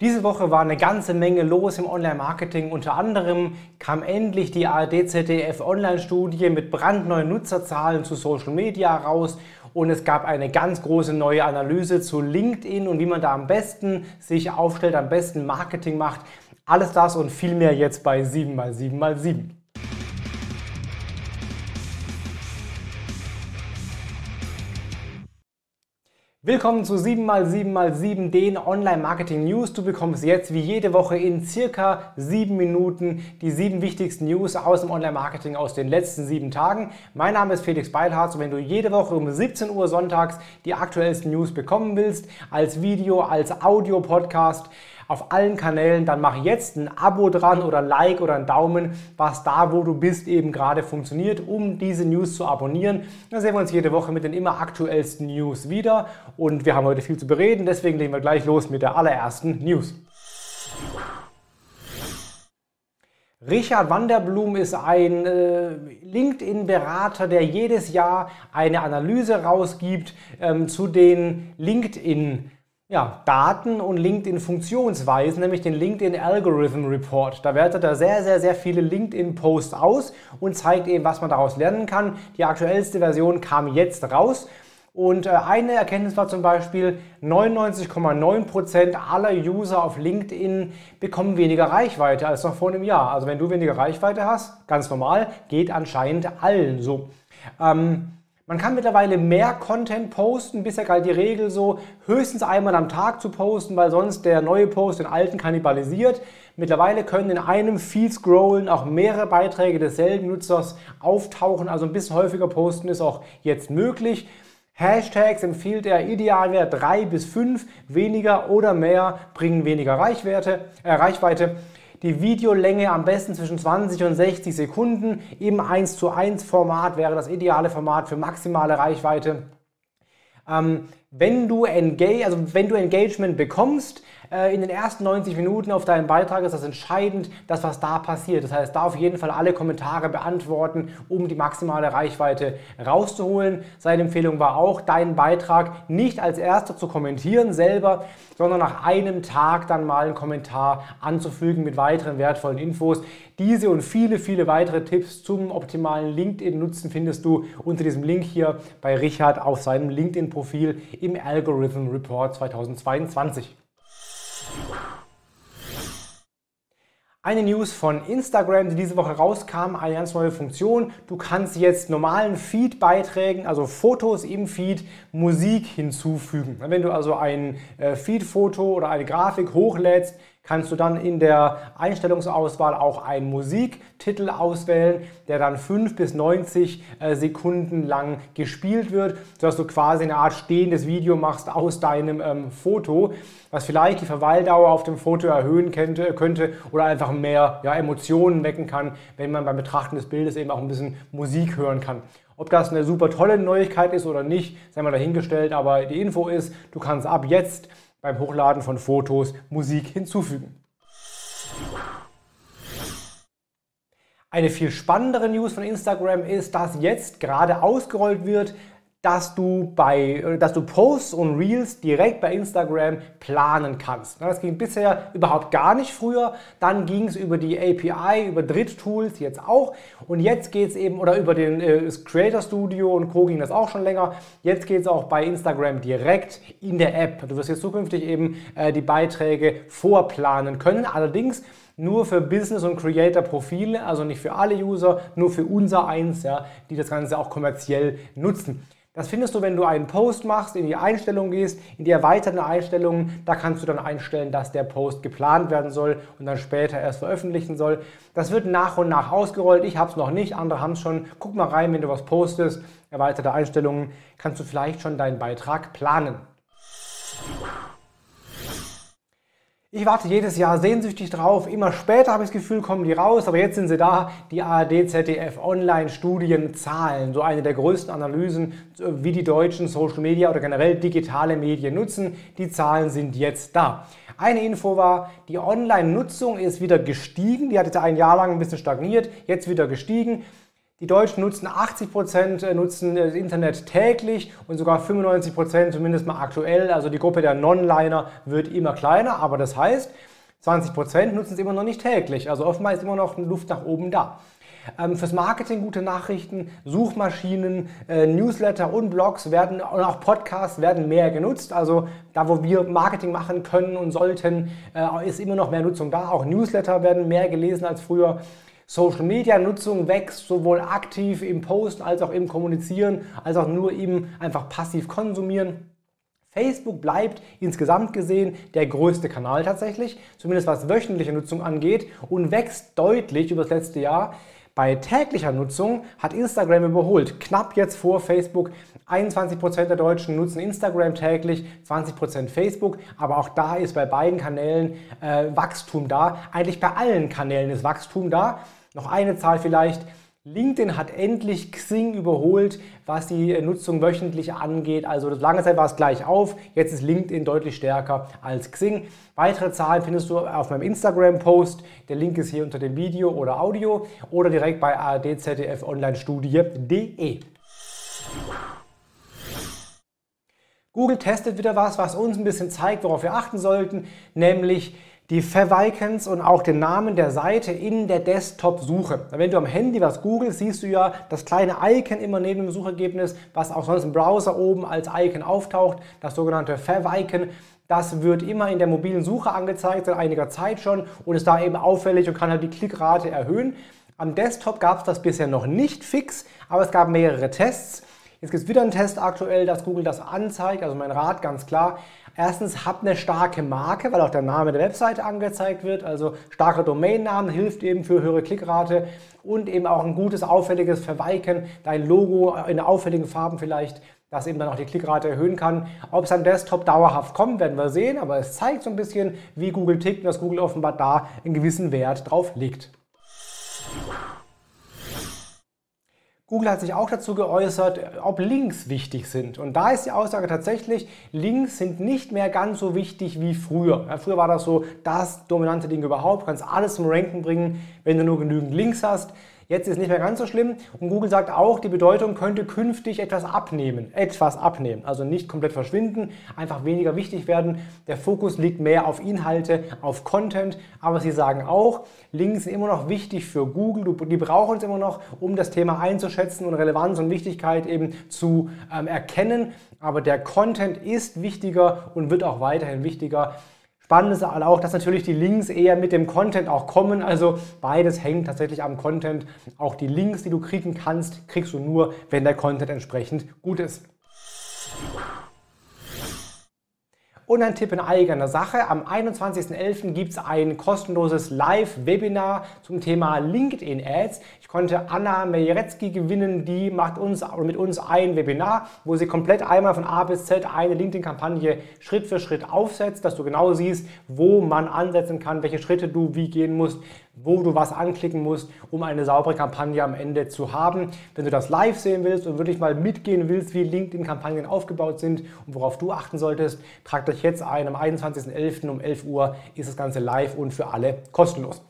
Diese Woche war eine ganze Menge los im Online-Marketing. Unter anderem kam endlich die ARD-ZDF Online-Studie mit brandneuen Nutzerzahlen zu Social Media raus und es gab eine ganz große neue Analyse zu LinkedIn und wie man da am besten sich aufstellt, am besten Marketing macht. Alles das und viel mehr jetzt bei 7x7x7. Willkommen zu 7x7x7, den Online-Marketing-News. Du bekommst jetzt wie jede Woche in circa sieben Minuten die sieben wichtigsten News aus dem Online-Marketing aus den letzten sieben Tagen. Mein Name ist Felix Beilharz und wenn du jede Woche um 17 Uhr sonntags die aktuellsten News bekommen willst, als Video, als Audio-Podcast, auf allen Kanälen, dann mach jetzt ein Abo dran oder ein Like oder ein Daumen, was da, wo du bist, eben gerade funktioniert, um diese News zu abonnieren. Dann sehen wir uns jede Woche mit den immer aktuellsten News wieder und wir haben heute viel zu bereden, deswegen legen wir gleich los mit der allerersten News. Richard Vanderblum ist ein äh, LinkedIn-Berater, der jedes Jahr eine Analyse rausgibt ähm, zu den LinkedIn ja, Daten und LinkedIn-Funktionsweisen, nämlich den LinkedIn Algorithm Report. Da wertet er sehr, sehr, sehr viele LinkedIn-Posts aus und zeigt eben, was man daraus lernen kann. Die aktuellste Version kam jetzt raus. Und äh, eine Erkenntnis war zum Beispiel, 99,9% aller User auf LinkedIn bekommen weniger Reichweite als noch vor einem Jahr. Also wenn du weniger Reichweite hast, ganz normal, geht anscheinend allen so. Ähm, man kann mittlerweile mehr Content posten. Bisher galt die Regel so, höchstens einmal am Tag zu posten, weil sonst der neue Post den alten kannibalisiert. Mittlerweile können in einem Feed scrollen auch mehrere Beiträge desselben Nutzers auftauchen. Also ein bisschen häufiger posten ist auch jetzt möglich. Hashtags empfiehlt er Idealwert 3 bis 5, weniger oder mehr bringen weniger Reichweite. Äh, Reichweite die Videolänge am besten zwischen 20 und 60 Sekunden. Im 1 zu 1 Format wäre das ideale Format für maximale Reichweite. Ähm, wenn, du Engage, also wenn du Engagement bekommst, äh, in den ersten 90 Minuten auf deinem Beitrag ist das entscheidend, das was da passiert. Das heißt, da auf jeden Fall alle Kommentare beantworten, um die maximale Reichweite rauszuholen. Seine Empfehlung war auch, deinen Beitrag nicht als erster zu kommentieren selber, sondern nach einem Tag dann mal einen Kommentar anzufügen mit weiteren wertvollen Infos. Diese und viele, viele weitere Tipps zum optimalen LinkedIn-Nutzen findest du unter diesem Link hier bei Richard auf seinem LinkedIn-Profil im Algorithm Report 2022. Eine News von Instagram, die diese Woche rauskam, eine ganz neue Funktion. Du kannst jetzt normalen Feed-Beiträgen, also Fotos im Feed, Musik hinzufügen. Wenn du also ein äh, Feed-Foto oder eine Grafik hochlädst, kannst du dann in der Einstellungsauswahl auch einen Musiktitel auswählen, der dann 5 bis 90 äh, Sekunden lang gespielt wird, sodass du quasi eine Art stehendes Video machst aus deinem ähm, Foto, was vielleicht die Verweildauer auf dem Foto erhöhen könnte, könnte oder einfach mehr ja, Emotionen wecken kann, wenn man beim Betrachten des Bildes eben auch ein bisschen Musik hören kann. Ob das eine super tolle Neuigkeit ist oder nicht, sei mal dahingestellt, aber die Info ist, du kannst ab jetzt beim Hochladen von Fotos Musik hinzufügen. Eine viel spannendere News von Instagram ist, dass jetzt gerade ausgerollt wird, dass du, bei, äh, dass du Posts und Reels direkt bei Instagram planen kannst. Das ging bisher überhaupt gar nicht früher. Dann ging es über die API, über Dritttools jetzt auch. Und jetzt geht es eben, oder über den äh, Creator Studio und Co. ging das auch schon länger. Jetzt geht es auch bei Instagram direkt in der App. Du wirst jetzt zukünftig eben äh, die Beiträge vorplanen können. Allerdings nur für Business- und Creator-Profile, also nicht für alle User, nur für unser eins, ja, die das Ganze auch kommerziell nutzen. Das findest du, wenn du einen Post machst, in die Einstellungen gehst, in die erweiterten Einstellungen. Da kannst du dann einstellen, dass der Post geplant werden soll und dann später erst veröffentlichen soll. Das wird nach und nach ausgerollt. Ich habe es noch nicht, andere haben es schon. Guck mal rein, wenn du was postest. Erweiterte Einstellungen, kannst du vielleicht schon deinen Beitrag planen. Ich warte jedes Jahr sehnsüchtig drauf. Immer später habe ich das Gefühl, kommen die raus, aber jetzt sind sie da. Die ARD, ZDF Online-Studien, Zahlen. So eine der größten Analysen, wie die Deutschen Social Media oder generell digitale Medien nutzen. Die Zahlen sind jetzt da. Eine Info war, die Online-Nutzung ist wieder gestiegen. Die hat jetzt ein Jahr lang ein bisschen stagniert, jetzt wieder gestiegen. Die Deutschen nutzen 80 Prozent äh, nutzen das Internet täglich und sogar 95 Prozent zumindest mal aktuell. Also die Gruppe der Non-Liner wird immer kleiner, aber das heißt, 20% nutzen es immer noch nicht täglich. Also oftmals ist immer noch Luft nach oben da. Ähm, fürs Marketing gute Nachrichten, Suchmaschinen, äh, Newsletter und Blogs werden und auch Podcasts werden mehr genutzt. Also da, wo wir Marketing machen können und sollten, äh, ist immer noch mehr Nutzung da. Auch Newsletter werden mehr gelesen als früher. Social Media Nutzung wächst sowohl aktiv im Posten als auch im Kommunizieren, als auch nur im einfach passiv konsumieren. Facebook bleibt insgesamt gesehen der größte Kanal tatsächlich, zumindest was wöchentliche Nutzung angeht und wächst deutlich über das letzte Jahr. Bei täglicher Nutzung hat Instagram überholt. Knapp jetzt vor Facebook. 21% der Deutschen nutzen Instagram täglich, 20% Facebook. Aber auch da ist bei beiden Kanälen äh, Wachstum da. Eigentlich bei allen Kanälen ist Wachstum da. Noch eine Zahl vielleicht. LinkedIn hat endlich Xing überholt, was die Nutzung wöchentlich angeht. Also lange Zeit war es gleich auf, jetzt ist LinkedIn deutlich stärker als Xing. Weitere Zahlen findest du auf meinem Instagram-Post. Der Link ist hier unter dem Video oder Audio oder direkt bei ardzdfonlinestudie.de. Google testet wieder was, was uns ein bisschen zeigt, worauf wir achten sollten, nämlich die Favicons und auch den Namen der Seite in der Desktop-Suche. Wenn du am Handy was googelst, siehst du ja das kleine Icon immer neben dem Suchergebnis, was auch sonst im Browser oben als Icon auftaucht, das sogenannte Favicon. Das wird immer in der mobilen Suche angezeigt, seit einiger Zeit schon und ist da eben auffällig und kann halt die Klickrate erhöhen. Am Desktop gab es das bisher noch nicht fix, aber es gab mehrere Tests. Jetzt gibt es wieder einen Test aktuell, dass Google das anzeigt. Also mein Rat ganz klar. Erstens, habt eine starke Marke, weil auch der Name der Webseite angezeigt wird. Also starker Domainnamen hilft eben für höhere Klickrate und eben auch ein gutes, auffälliges Verweiken, dein Logo in auffälligen Farben vielleicht, das eben dann auch die Klickrate erhöhen kann. Ob es am Desktop dauerhaft kommt, werden wir sehen, aber es zeigt so ein bisschen, wie Google tickt und dass Google offenbar da einen gewissen Wert drauf legt. Google hat sich auch dazu geäußert, ob Links wichtig sind. Und da ist die Aussage tatsächlich, Links sind nicht mehr ganz so wichtig wie früher. Ja, früher war das so das dominante Ding überhaupt, kannst alles zum Ranken bringen, wenn du nur genügend Links hast. Jetzt ist es nicht mehr ganz so schlimm und Google sagt auch, die Bedeutung könnte künftig etwas abnehmen. Etwas abnehmen. Also nicht komplett verschwinden, einfach weniger wichtig werden. Der Fokus liegt mehr auf Inhalte, auf Content. Aber sie sagen auch, Links sind immer noch wichtig für Google. Die brauchen es immer noch, um das Thema einzuschätzen und Relevanz und Wichtigkeit eben zu ähm, erkennen. Aber der Content ist wichtiger und wird auch weiterhin wichtiger. Spannend ist auch, dass natürlich die Links eher mit dem Content auch kommen. Also beides hängt tatsächlich am Content. Auch die Links, die du kriegen kannst, kriegst du nur, wenn der Content entsprechend gut ist. Und ein Tipp in eigener Sache. Am 21.11. gibt es ein kostenloses Live-Webinar zum Thema LinkedIn Ads. Ich konnte Anna Mejerecki gewinnen, die macht uns mit uns ein Webinar, wo sie komplett einmal von A bis Z eine LinkedIn-Kampagne Schritt für Schritt aufsetzt, dass du genau siehst, wo man ansetzen kann, welche Schritte du wie gehen musst, wo du was anklicken musst, um eine saubere Kampagne am Ende zu haben. Wenn du das live sehen willst und wirklich mal mitgehen willst, wie LinkedIn-Kampagnen aufgebaut sind und worauf du achten solltest, trag dich jetzt ein. Am 21.11. um 11 Uhr ist das Ganze live und für alle kostenlos.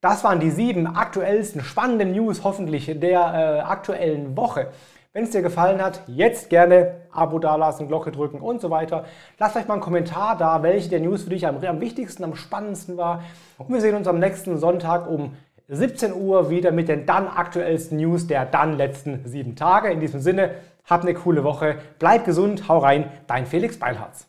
Das waren die sieben aktuellsten spannenden News hoffentlich der äh, aktuellen Woche. Wenn es dir gefallen hat, jetzt gerne Abo dalassen, Glocke drücken und so weiter. Lass euch mal einen Kommentar da, welche der News für dich am, am wichtigsten, am spannendsten war. Und wir sehen uns am nächsten Sonntag um 17 Uhr wieder mit den dann aktuellsten News der dann letzten sieben Tage. In diesem Sinne, habt eine coole Woche, bleib gesund, hau rein, dein Felix Beilharz.